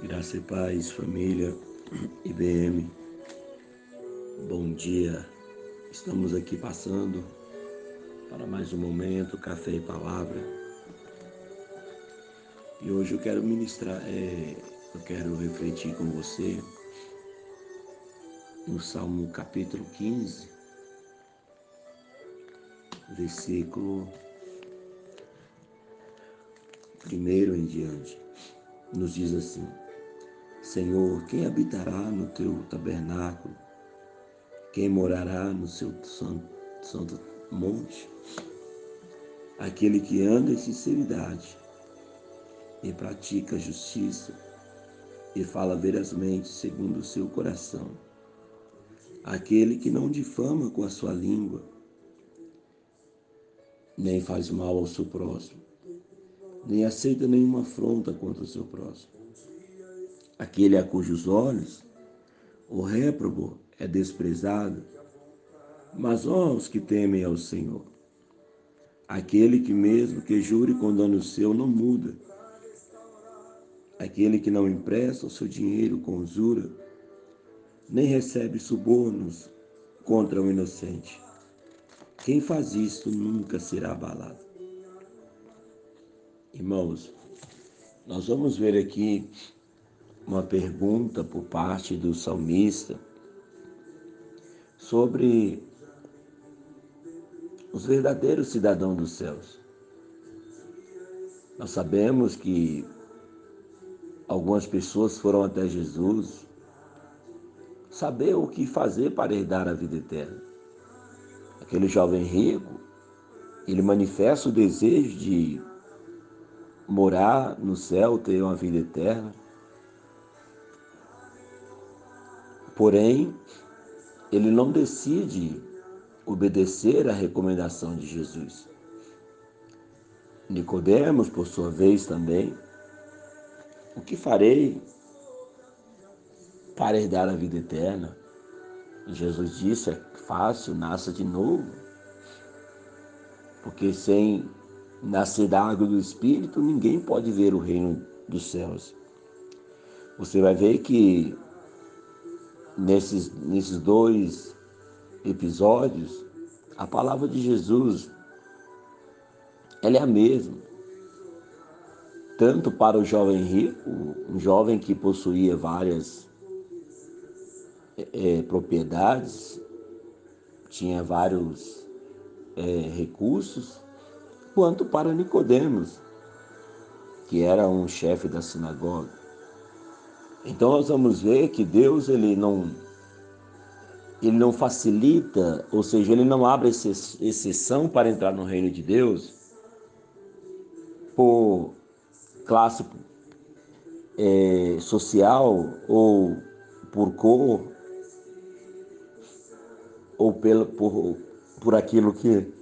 Graça e paz, família IBM. Bom dia. Estamos aqui passando para mais um momento, café e palavra. E hoje eu quero ministrar, é, eu quero refletir com você no Salmo capítulo 15, versículo primeiro em diante. Nos diz assim: Senhor, quem habitará no teu tabernáculo? Quem morará no seu santo, santo monte? Aquele que anda em sinceridade e pratica justiça e fala verazmente segundo o seu coração. Aquele que não difama com a sua língua, nem faz mal ao seu próximo, nem aceita nenhuma afronta contra o seu próximo aquele a cujos olhos o réprobo é desprezado, mas ó os que temem ao Senhor, aquele que mesmo que jure com dano seu não muda, aquele que não empresta o seu dinheiro com usura, nem recebe subornos contra o inocente. Quem faz isto nunca será abalado. Irmãos, nós vamos ver aqui uma pergunta por parte do salmista sobre os verdadeiros cidadãos dos céus. Nós sabemos que algumas pessoas foram até Jesus saber o que fazer para herdar a vida eterna. Aquele jovem rico, ele manifesta o desejo de morar no céu, ter uma vida eterna. Porém, ele não decide obedecer à recomendação de Jesus. Nicodemos, por sua vez, também, o que farei para herdar a vida eterna? Jesus disse: é fácil, nasça de novo. Porque sem nascer da água do Espírito, ninguém pode ver o reino dos céus. Você vai ver que nesses, nesses dois episódios, a palavra de Jesus ela é a mesma. Tanto para o jovem rico, um jovem que possuía várias é, propriedades, tinha vários é, recursos, quanto para Nicodemos, que era um chefe da sinagoga. Então nós vamos ver que Deus ele não ele não facilita, ou seja, ele não abre exceção para entrar no reino de Deus por classe é, social ou por cor ou pelo, por, por aquilo que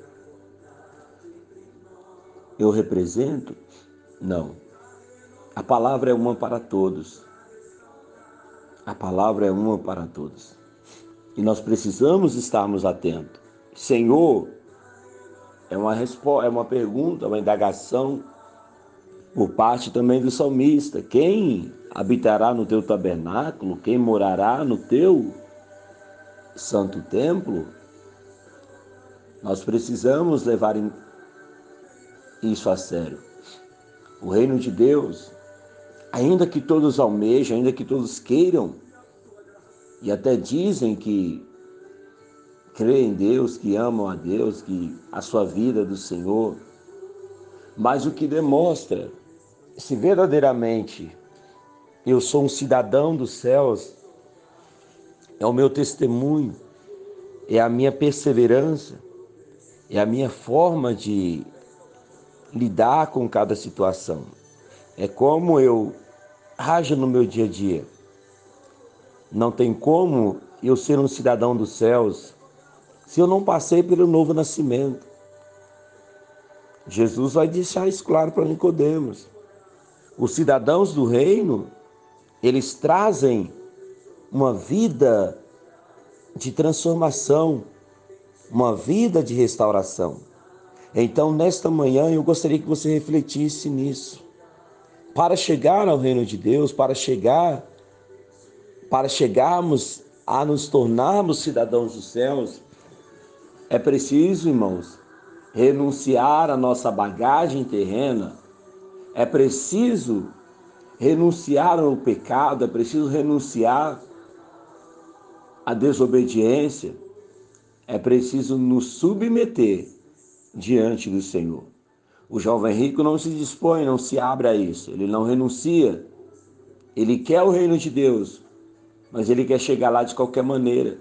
eu represento. Não. A palavra é uma para todos. A palavra é uma para todos. E nós precisamos estarmos atentos. Senhor, é uma resposta, é uma pergunta, uma indagação por parte também do salmista. Quem habitará no teu tabernáculo? Quem morará no teu santo templo? Nós precisamos levar isso a sério. O reino de Deus Ainda que todos almejem, ainda que todos queiram, e até dizem que creem em Deus, que amam a Deus, que a sua vida é do Senhor, mas o que demonstra se verdadeiramente eu sou um cidadão dos céus, é o meu testemunho, é a minha perseverança, é a minha forma de lidar com cada situação. É como eu haja no meu dia a dia. Não tem como eu ser um cidadão dos céus se eu não passei pelo novo nascimento. Jesus vai deixar isso claro para Nicodemos. Os cidadãos do reino, eles trazem uma vida de transformação, uma vida de restauração. Então, nesta manhã, eu gostaria que você refletisse nisso. Para chegar ao reino de Deus, para chegar para chegarmos a nos tornarmos cidadãos dos céus, é preciso, irmãos, renunciar à nossa bagagem terrena, é preciso renunciar ao pecado, é preciso renunciar à desobediência, é preciso nos submeter diante do Senhor. O jovem rico não se dispõe, não se abre a isso, ele não renuncia. Ele quer o reino de Deus, mas ele quer chegar lá de qualquer maneira.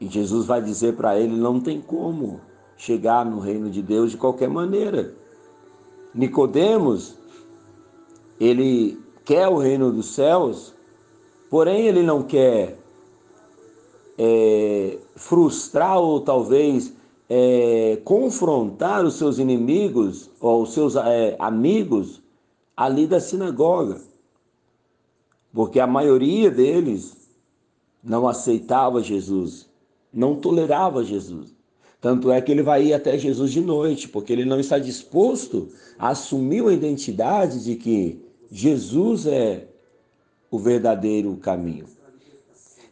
E Jesus vai dizer para ele: não tem como chegar no reino de Deus de qualquer maneira. Nicodemos, ele quer o reino dos céus, porém ele não quer é, frustrar ou talvez é, confrontar os seus inimigos ou os seus é, amigos ali da sinagoga, porque a maioria deles não aceitava Jesus, não tolerava Jesus. Tanto é que ele vai ir até Jesus de noite, porque ele não está disposto a assumir a identidade de que Jesus é o verdadeiro caminho.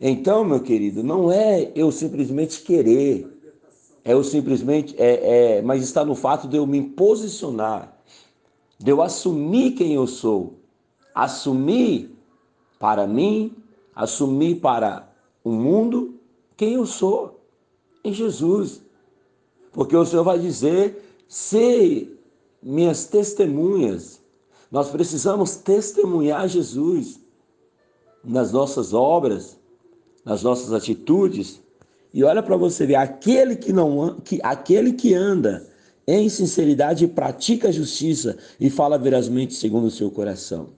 Então, meu querido, não é eu simplesmente querer, é eu simplesmente, é, é, mas está no fato de eu me posicionar, de eu assumir quem eu sou, assumir para mim, assumir para o mundo quem eu sou em Jesus. Porque o Senhor vai dizer: sei minhas testemunhas. Nós precisamos testemunhar Jesus nas nossas obras, nas nossas atitudes. E olha para você ver, aquele que não que aquele que anda em sinceridade pratica a justiça e fala verazmente segundo o seu coração.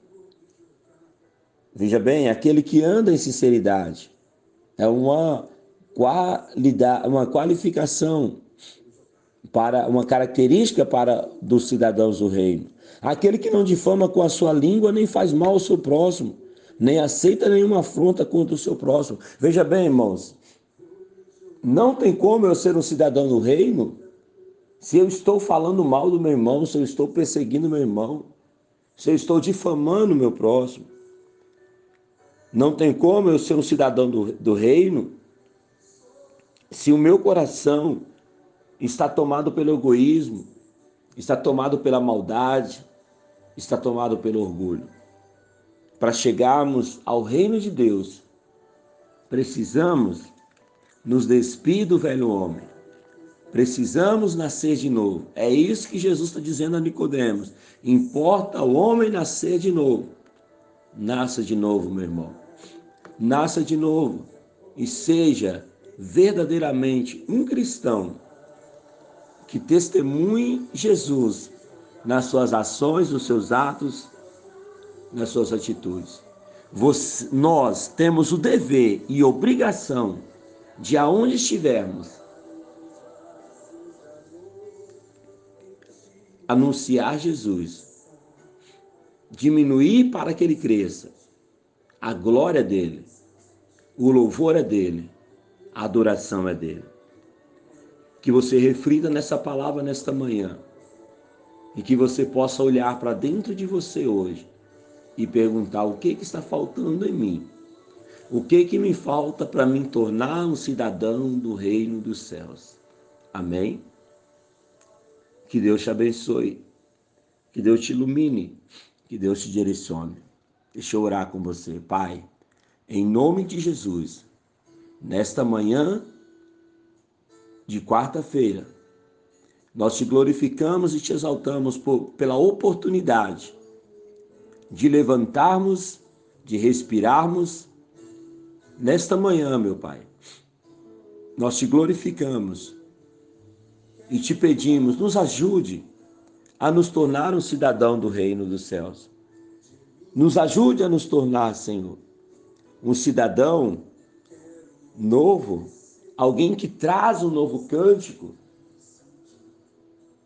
Veja bem, aquele que anda em sinceridade é uma qualidade, uma qualificação para uma característica para dos cidadãos do reino. Aquele que não difama com a sua língua nem faz mal ao seu próximo, nem aceita nenhuma afronta contra o seu próximo. Veja bem, irmãos, não tem como eu ser um cidadão do reino se eu estou falando mal do meu irmão, se eu estou perseguindo meu irmão, se eu estou difamando meu próximo. Não tem como eu ser um cidadão do, do reino se o meu coração está tomado pelo egoísmo, está tomado pela maldade, está tomado pelo orgulho. Para chegarmos ao reino de Deus, precisamos nos despir do velho homem. Precisamos nascer de novo. É isso que Jesus está dizendo a Nicodemos. Importa o homem nascer de novo. Nasça de novo, meu irmão. Nasça de novo e seja verdadeiramente um cristão que testemunhe Jesus nas suas ações, nos seus atos, nas suas atitudes. Você, nós temos o dever e obrigação de aonde estivermos anunciar Jesus, diminuir para que ele cresça, a glória dele, o louvor é dele, a adoração é dele que você reflita nessa palavra nesta manhã e que você possa olhar para dentro de você hoje e perguntar o que, que está faltando em mim. O que que me falta para me tornar um cidadão do reino dos céus? Amém? Que Deus te abençoe, que Deus te ilumine, que Deus te direcione. Deixa eu orar com você, Pai. Em nome de Jesus, nesta manhã de quarta-feira, nós te glorificamos e te exaltamos por, pela oportunidade de levantarmos, de respirarmos nesta manhã, meu Pai. Nós te glorificamos e te pedimos, nos ajude a nos tornar um cidadão do reino dos céus. Nos ajude a nos tornar, Senhor, um cidadão novo alguém que traz um novo cântico,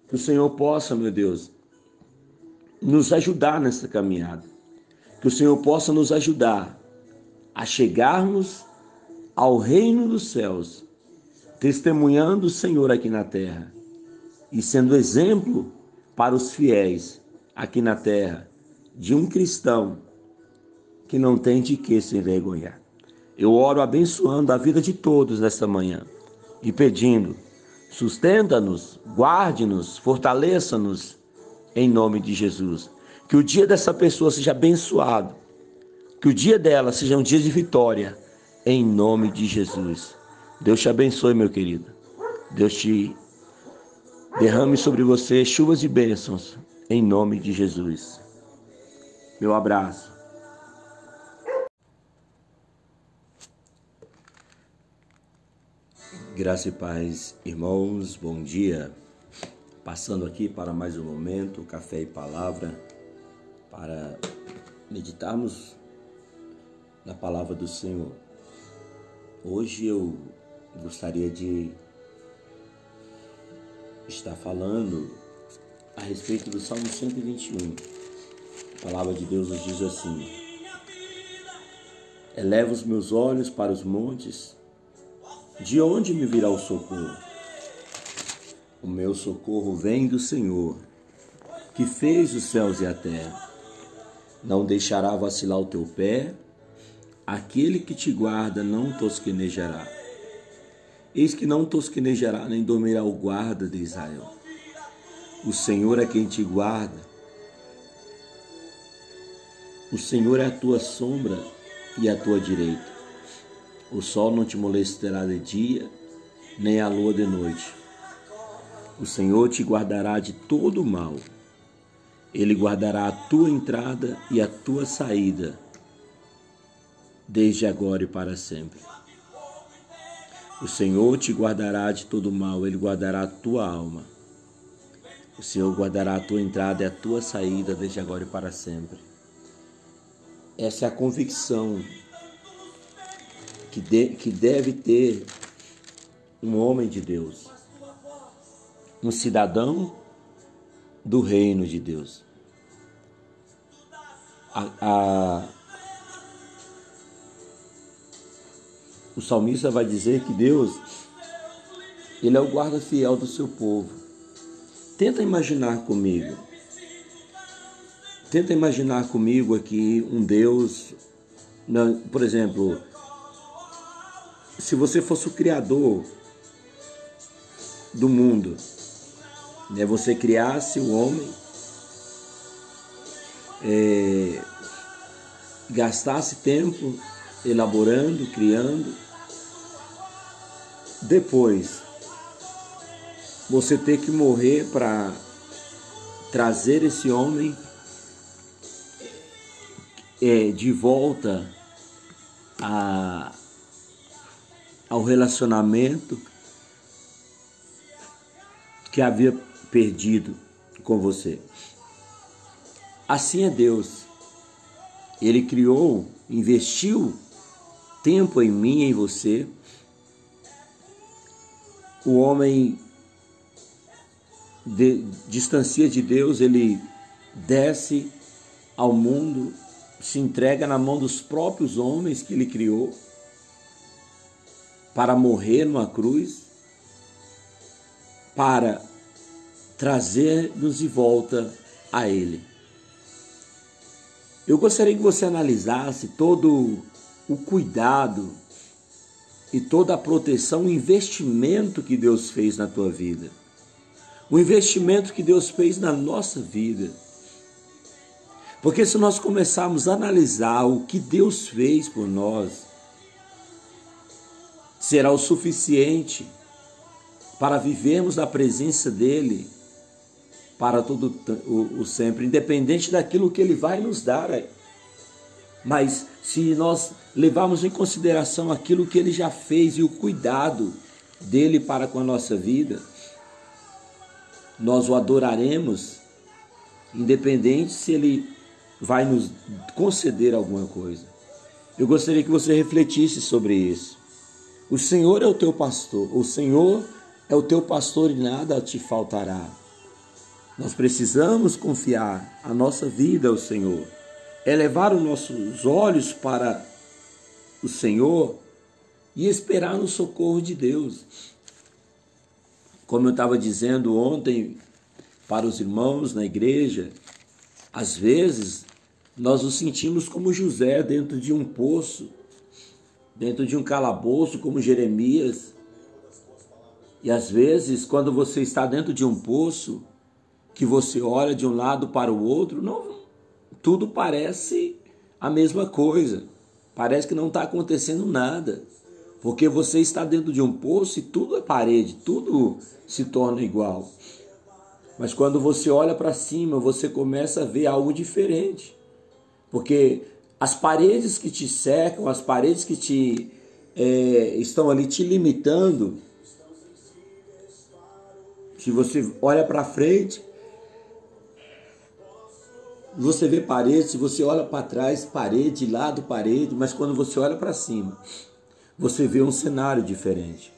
que o Senhor possa, meu Deus, nos ajudar nessa caminhada. Que o Senhor possa nos ajudar a chegarmos ao reino dos céus, testemunhando o Senhor aqui na terra e sendo exemplo para os fiéis aqui na terra, de um cristão que não tem de que se envergonhar. Eu oro abençoando a vida de todos nesta manhã e pedindo: sustenta-nos, guarde-nos, fortaleça-nos em nome de Jesus. Que o dia dessa pessoa seja abençoado, que o dia dela seja um dia de vitória, em nome de Jesus. Deus te abençoe, meu querido. Deus te derrame sobre você chuvas de bênçãos, em nome de Jesus. Meu abraço. Graça e paz, irmãos, bom dia. Passando aqui para mais um momento, café e palavra, para meditarmos na palavra do Senhor. Hoje eu gostaria de estar falando a respeito do Salmo 121. A palavra de Deus nos diz assim: Eleva os meus olhos para os montes de onde me virá o socorro? O meu socorro vem do Senhor, que fez os céus e a terra. Não deixará vacilar o teu pé, aquele que te guarda não tosquenejará. Eis que não tosquenejará nem dormirá o guarda de Israel. O Senhor é quem te guarda. O Senhor é a tua sombra e a tua direita. O sol não te molestará de dia, nem a lua de noite. O Senhor te guardará de todo mal. Ele guardará a tua entrada e a tua saída, desde agora e para sempre. O Senhor te guardará de todo mal, ele guardará a tua alma. O Senhor guardará a tua entrada e a tua saída, desde agora e para sempre. Essa é a convicção que, de, que deve ter um homem de Deus, um cidadão do reino de Deus. A, a, o salmista vai dizer que Deus, ele é o guarda fiel do seu povo. Tenta imaginar comigo. Tenta imaginar comigo aqui um Deus, por exemplo, se você fosse o criador do mundo, né? você criasse o homem, é, gastasse tempo elaborando, criando, depois você ter que morrer para trazer esse homem é, de volta a ao relacionamento que havia perdido com você. Assim é Deus. Ele criou, investiu tempo em mim e em você. O homem de, distancia de Deus, ele desce ao mundo, se entrega na mão dos próprios homens que ele criou para morrer numa cruz, para trazer-nos de volta a Ele. Eu gostaria que você analisasse todo o cuidado e toda a proteção, o investimento que Deus fez na tua vida. O investimento que Deus fez na nossa vida. Porque se nós começarmos a analisar o que Deus fez por nós, será o suficiente para vivermos na presença dele para todo o, o, sempre, independente daquilo que ele vai nos dar. Mas se nós levarmos em consideração aquilo que ele já fez e o cuidado dele para com a nossa vida, nós o adoraremos, independente se ele vai nos conceder alguma coisa. Eu gostaria que você refletisse sobre isso. O Senhor é o teu pastor, o Senhor é o teu pastor e nada te faltará. Nós precisamos confiar a nossa vida ao Senhor, elevar os nossos olhos para o Senhor e esperar no socorro de Deus. Como eu estava dizendo ontem para os irmãos na igreja, às vezes Nós nos sentimos como José dentro de um poço, dentro de um calabouço, como Jeremias. E às vezes, quando você está dentro de um poço, que você olha de um lado para o outro, não, tudo parece a mesma coisa. Parece que não está acontecendo nada. Porque você está dentro de um poço e tudo é parede, tudo se torna igual. Mas quando você olha para cima, você começa a ver algo diferente. Porque as paredes que te cercam, as paredes que te é, estão ali te limitando, se você olha para frente, você vê parede, se você olha para trás, parede, lado, parede, mas quando você olha para cima, você vê um cenário diferente.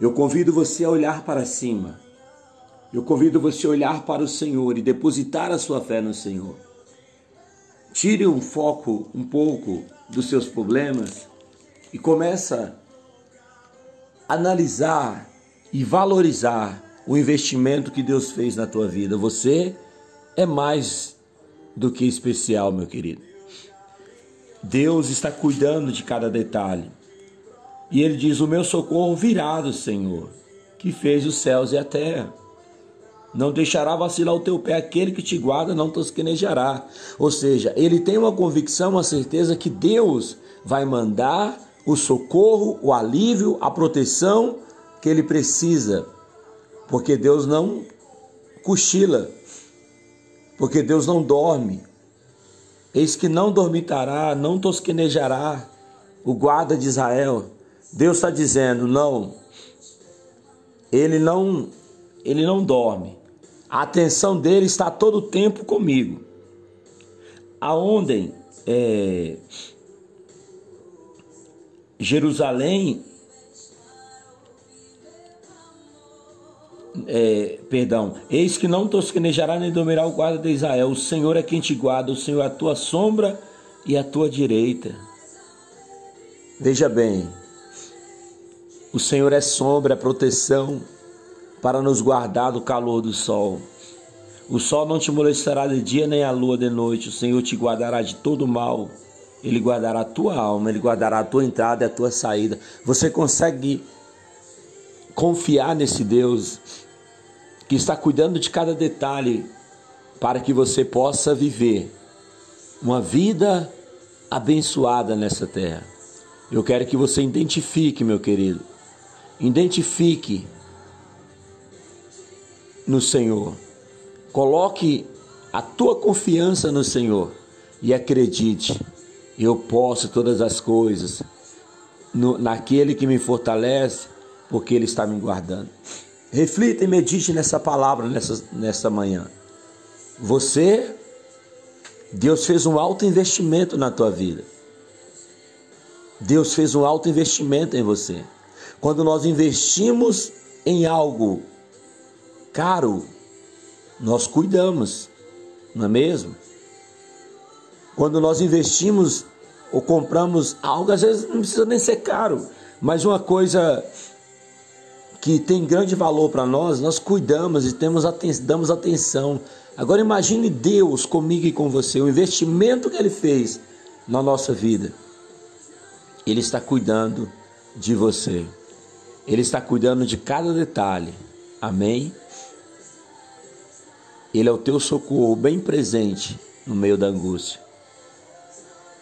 Eu convido você a olhar para cima. Eu convido você a olhar para o Senhor e depositar a sua fé no Senhor. Tire um foco um pouco dos seus problemas e começa a analisar e valorizar o investimento que Deus fez na tua vida. Você é mais do que especial, meu querido. Deus está cuidando de cada detalhe. E ele diz: O meu socorro virá do Senhor, que fez os céus e a terra. Não deixará vacilar o teu pé, aquele que te guarda não tosquenejará. Ou seja, ele tem uma convicção, uma certeza que Deus vai mandar o socorro, o alívio, a proteção que ele precisa. Porque Deus não cochila, porque Deus não dorme. Eis que não dormitará, não tosquenejará o guarda de Israel. Deus está dizendo, não, ele não, ele não dorme. A atenção dele está todo o tempo comigo. Aonde é, Jerusalém é, perdão, eis que não tosquenejará nem dominará o guarda de Israel. O Senhor é quem te guarda, o Senhor é a tua sombra e a tua direita. Veja bem, o Senhor é sombra, é proteção para nos guardar do calor do sol. O sol não te molestará de dia nem a lua de noite. O Senhor te guardará de todo mal. Ele guardará a tua alma, ele guardará a tua entrada e a tua saída. Você consegue confiar nesse Deus que está cuidando de cada detalhe para que você possa viver uma vida abençoada nessa terra. Eu quero que você identifique, meu querido, identifique no Senhor. Coloque a tua confiança no Senhor e acredite, eu posso todas as coisas no, naquele que me fortalece, porque Ele está me guardando. Reflita e medite nessa palavra nessa, nessa manhã. Você, Deus fez um alto investimento na tua vida. Deus fez um alto investimento em você. Quando nós investimos em algo caro, nós cuidamos, não é mesmo? Quando nós investimos ou compramos algo, às vezes não precisa nem ser caro, mas uma coisa que tem grande valor para nós, nós cuidamos e temos damos atenção. Agora imagine Deus comigo e com você, o investimento que Ele fez na nossa vida. Ele está cuidando de você. Ele está cuidando de cada detalhe. Amém? Ele é o teu socorro bem presente no meio da angústia.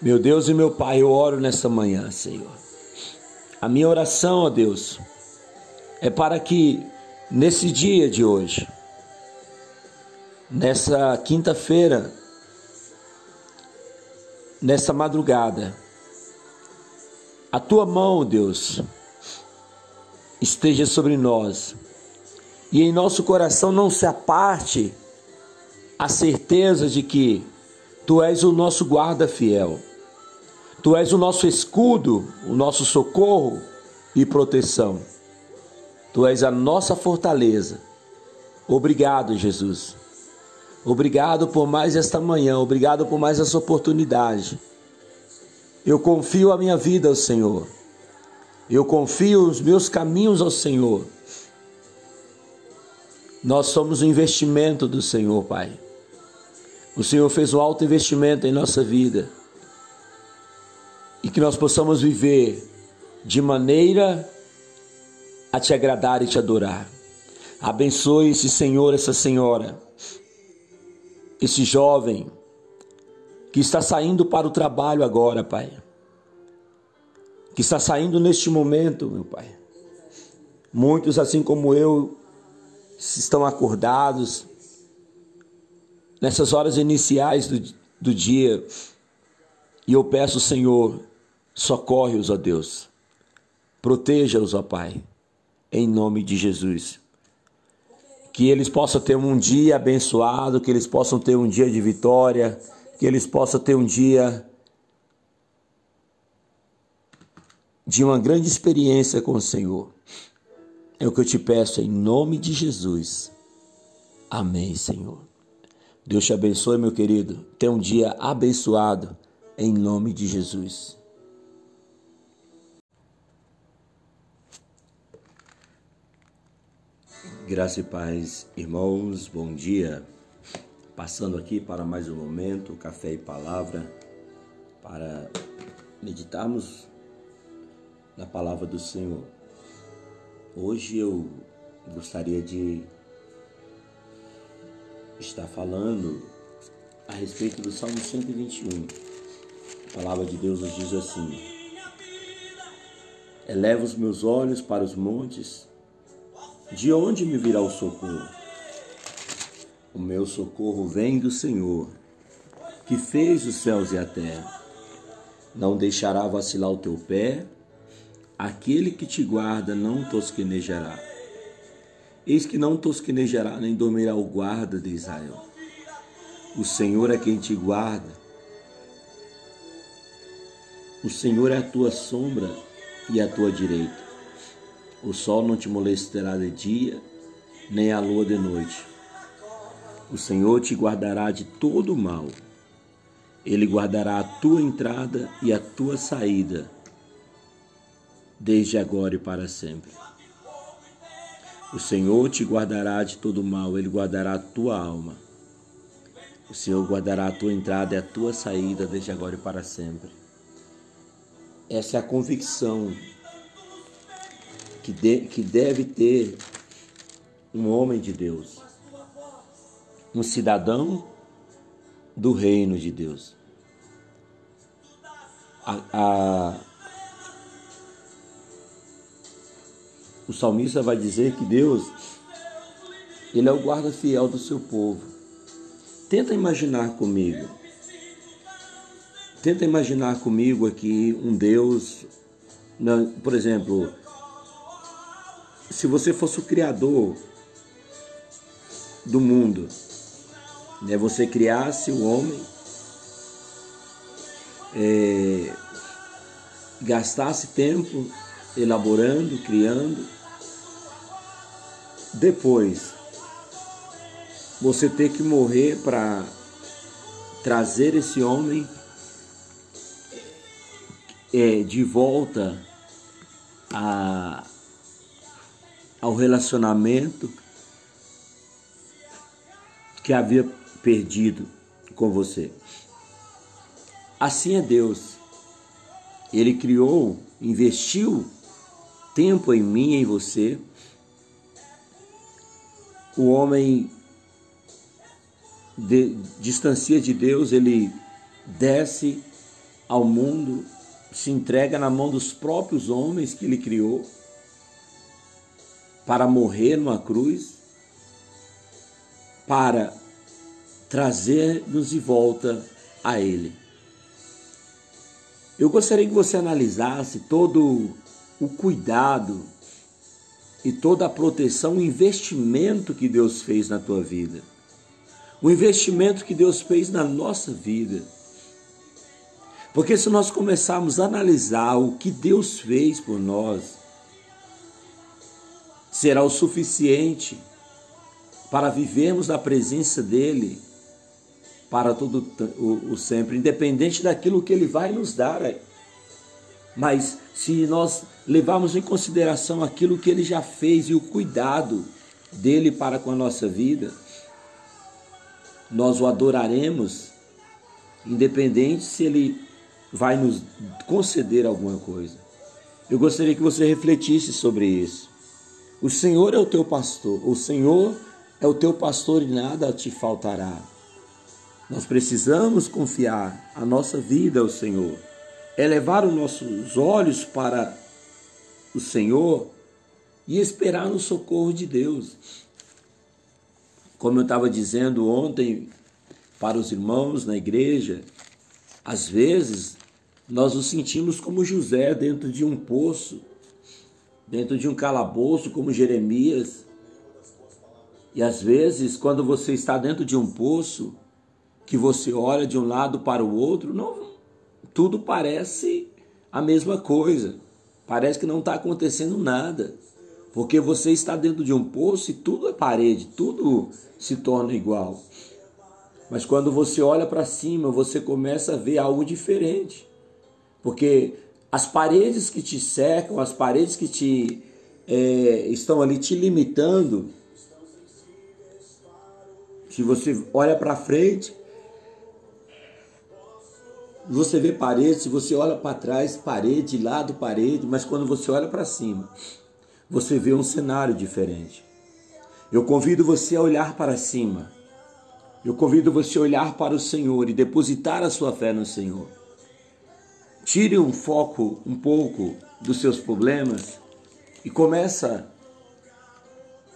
Meu Deus e meu Pai, eu oro nessa manhã, Senhor. A minha oração, ó Deus, é para que nesse dia de hoje, nessa quinta-feira, nessa madrugada, a tua mão, Deus, esteja sobre nós e em nosso coração não se aparte a certeza de que tu és o nosso guarda fiel, tu és o nosso escudo, o nosso socorro e proteção. Tu és a nossa fortaleza. Obrigado, Jesus. Obrigado por mais esta manhã, obrigado por mais essa oportunidade. Eu confio a minha vida ao Senhor. Eu confio os meus caminhos ao Senhor. Nós somos um investimento do Senhor, Pai. O Senhor fez um alto investimento em nossa vida e que nós possamos viver de maneira a te agradar e te adorar. Abençoe esse Senhor, essa senhora, esse jovem que está saindo para o trabalho agora, Pai. Que está saindo neste momento, meu Pai. Muitos, assim como eu, estão acordados nessas horas iniciais do, do dia. E eu peço, Senhor, socorre-os, ó Deus. Proteja-os, ó Pai, em nome de Jesus. Que eles possam ter um dia abençoado, que eles possam ter um dia de vitória, que eles possam ter um dia de uma grande experiência com o Senhor. É o que eu te peço em nome de Jesus. Amém, Senhor. Deus te abençoe, meu querido. Tenha um dia abençoado em nome de Jesus. Graça e paz, irmãos, bom dia. Passando aqui para mais um momento, café e palavra, para meditarmos na palavra do Senhor. Hoje eu gostaria de estar falando a respeito do Salmo 121. A palavra de Deus nos diz assim: Eleva os meus olhos para os montes de onde me virá o socorro? O meu socorro vem do Senhor, que fez os céus e a terra. Não deixará vacilar o teu pé, aquele que te guarda não tosquenejará. Eis que não tosquenejará nem dormirá o guarda de Israel. O Senhor é quem te guarda. O Senhor é a tua sombra e a tua direita. O sol não te molestará de dia, nem a lua de noite. O Senhor te guardará de todo o mal. Ele guardará a tua entrada e a tua saída, desde agora e para sempre. O Senhor te guardará de todo o mal, ele guardará a tua alma. O Senhor guardará a tua entrada e a tua saída, desde agora e para sempre. Essa é a convicção que, de, que deve ter um homem de Deus, um cidadão do reino de Deus. A, a, o salmista vai dizer que Deus, ele é o guarda fiel do seu povo. Tenta imaginar comigo. Tenta imaginar comigo aqui um Deus, por exemplo, se você fosse o criador do mundo, né? você criasse o homem, é, gastasse tempo elaborando, criando, depois você ter que morrer para trazer esse homem é, de volta a, ao relacionamento que havia perdido com você. Assim é Deus. Ele criou, investiu tempo em mim, em você. O homem de, distancia de Deus, ele desce ao mundo, se entrega na mão dos próprios homens que ele criou para morrer numa cruz, para trazer-nos de volta a Ele. Eu gostaria que você analisasse todo o cuidado e toda a proteção, o investimento que Deus fez na tua vida. O investimento que Deus fez na nossa vida. Porque se nós começarmos a analisar o que Deus fez por nós, será o suficiente para vivermos na presença dele para todo o, o sempre, independente daquilo que ele vai nos dar. Mas se nós levarmos em consideração aquilo que ele já fez e o cuidado dele para com a nossa vida, nós o adoraremos, independente se ele vai nos conceder alguma coisa. Eu gostaria que você refletisse sobre isso. O Senhor é o teu pastor, o Senhor é o teu pastor e nada te faltará. Nós precisamos confiar a nossa vida ao Senhor, elevar os nossos olhos para o Senhor e esperar no socorro de Deus. Como eu estava dizendo ontem para os irmãos na igreja, às vezes nós nos sentimos como José dentro de um poço, dentro de um calabouço, como Jeremias. E às vezes, quando você está dentro de um poço, que você olha de um lado para o outro, não, tudo parece a mesma coisa. Parece que não está acontecendo nada. Porque você está dentro de um poço e tudo é parede, tudo se torna igual. Mas quando você olha para cima, você começa a ver algo diferente. Porque as paredes que te cercam, as paredes que te é, estão ali te limitando, se você olha para frente, você vê parede, se você olha para trás, parede, lado, parede, mas quando você olha para cima, você vê um cenário diferente. Eu convido você a olhar para cima. Eu convido você a olhar para o Senhor e depositar a sua fé no Senhor. Tire um foco um pouco dos seus problemas e começa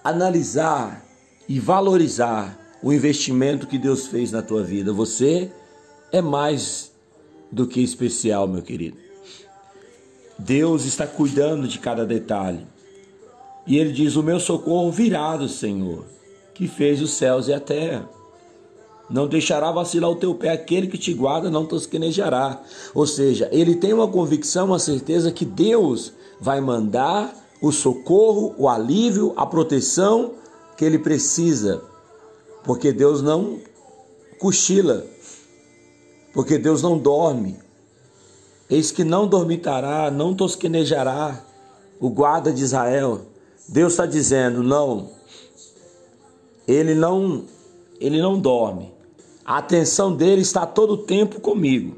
a analisar e valorizar o investimento que Deus fez na tua vida. Você é mais do que especial, meu querido. Deus está cuidando de cada detalhe. E ele diz: O meu socorro virá do Senhor, que fez os céus e a terra. Não deixará vacilar o teu pé, aquele que te guarda não tosquenejará. Ou seja, ele tem uma convicção, uma certeza que Deus vai mandar o socorro, o alívio, a proteção que ele precisa. Porque Deus não cochila, porque Deus não dorme. Eis que não dormitará, não tosquenejará o guarda de Israel. Deus está dizendo, não, ele não, ele não dorme. A atenção dele está todo o tempo comigo.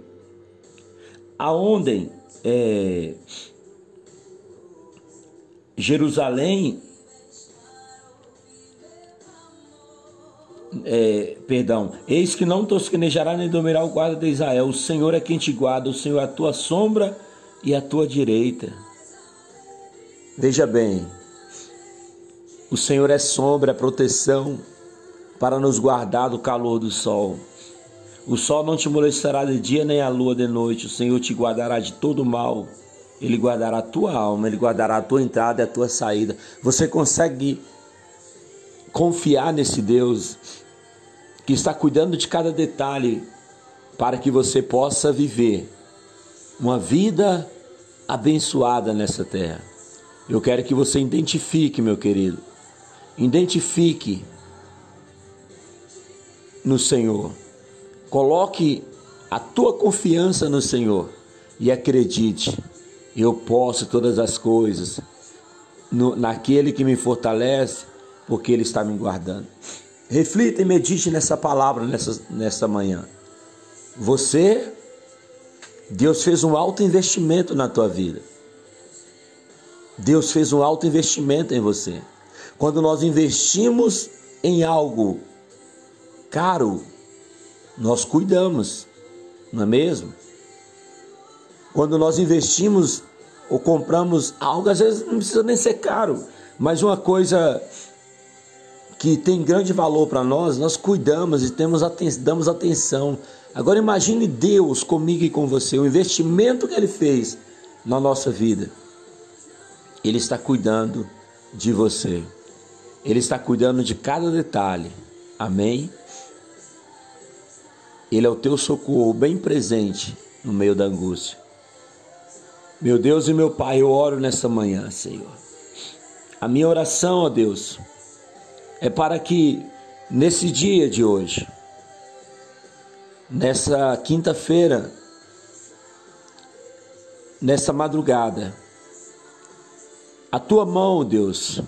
Aonde é, Jerusalém, é, perdão, eis que não tosquenejará nem dominará o guarda de Israel. O Senhor é quem te guarda, o Senhor é a tua sombra e a tua direita. Veja bem, o Senhor é sombra, é proteção para nos guardar do calor do sol. O sol não te molestará de dia nem a lua de noite. O Senhor te guardará de todo mal. Ele guardará a tua alma, ele guardará a tua entrada e a tua saída. Você consegue confiar nesse Deus que está cuidando de cada detalhe para que você possa viver uma vida abençoada nessa terra. Eu quero que você identifique, meu querido, identifique no Senhor. Coloque a tua confiança no Senhor e acredite, eu posso todas as coisas no, naquele que me fortalece, porque Ele está me guardando. Reflita e medite nessa palavra nessa, nessa manhã. Você, Deus fez um alto investimento na tua vida. Deus fez um alto investimento em você. Quando nós investimos em algo caro, nós cuidamos, não é mesmo? Quando nós investimos ou compramos algo, às vezes não precisa nem ser caro, mas uma coisa que tem grande valor para nós, nós cuidamos e temos damos atenção. Agora imagine Deus comigo e com você, o investimento que Ele fez na nossa vida. Ele está cuidando de você. Ele está cuidando de cada detalhe. Amém? Ele é o teu socorro bem presente no meio da angústia. Meu Deus e meu Pai, eu oro nesta manhã, Senhor. A minha oração, ó Deus, é para que nesse dia de hoje, nessa quinta-feira, nessa madrugada, a tua mão, Deus,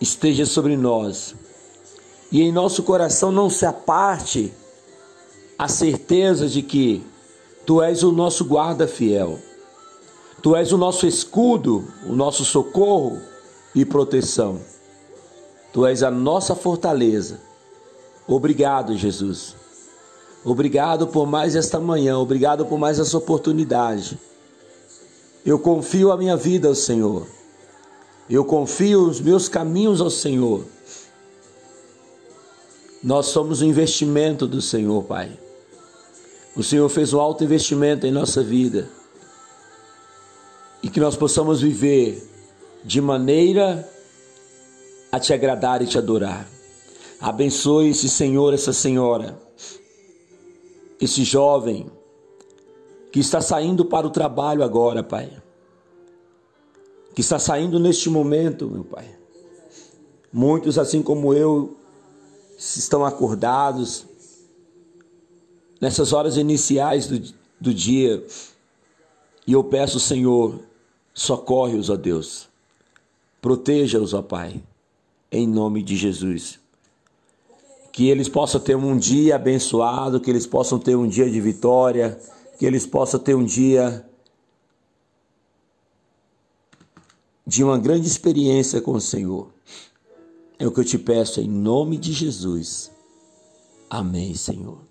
esteja sobre nós e em nosso coração não se aparte a certeza de que Tu és o nosso guarda fiel, Tu és o nosso escudo, o nosso socorro e proteção. Tu és a nossa fortaleza. Obrigado, Jesus. Obrigado por mais esta manhã, obrigado por mais essa oportunidade. Eu confio a minha vida ao Senhor. Eu confio os meus caminhos ao Senhor. Nós somos um investimento do Senhor, Pai. O Senhor fez um alto investimento em nossa vida. E que nós possamos viver de maneira a te agradar e te adorar. Abençoe esse Senhor, essa senhora, esse jovem que está saindo para o trabalho agora, Pai. Que está saindo neste momento, meu Pai. Muitos, assim como eu, estão acordados nessas horas iniciais do, do dia. E eu peço, Senhor, socorre-os, ó Deus. Proteja-os, ó Pai, em nome de Jesus. Que eles possam ter um dia abençoado, que eles possam ter um dia de vitória, que eles possam ter um dia de uma grande experiência com o Senhor. É o que eu te peço em nome de Jesus. Amém, Senhor.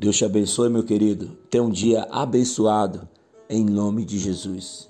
Deus te abençoe, meu querido. Tenha um dia abençoado em nome de Jesus.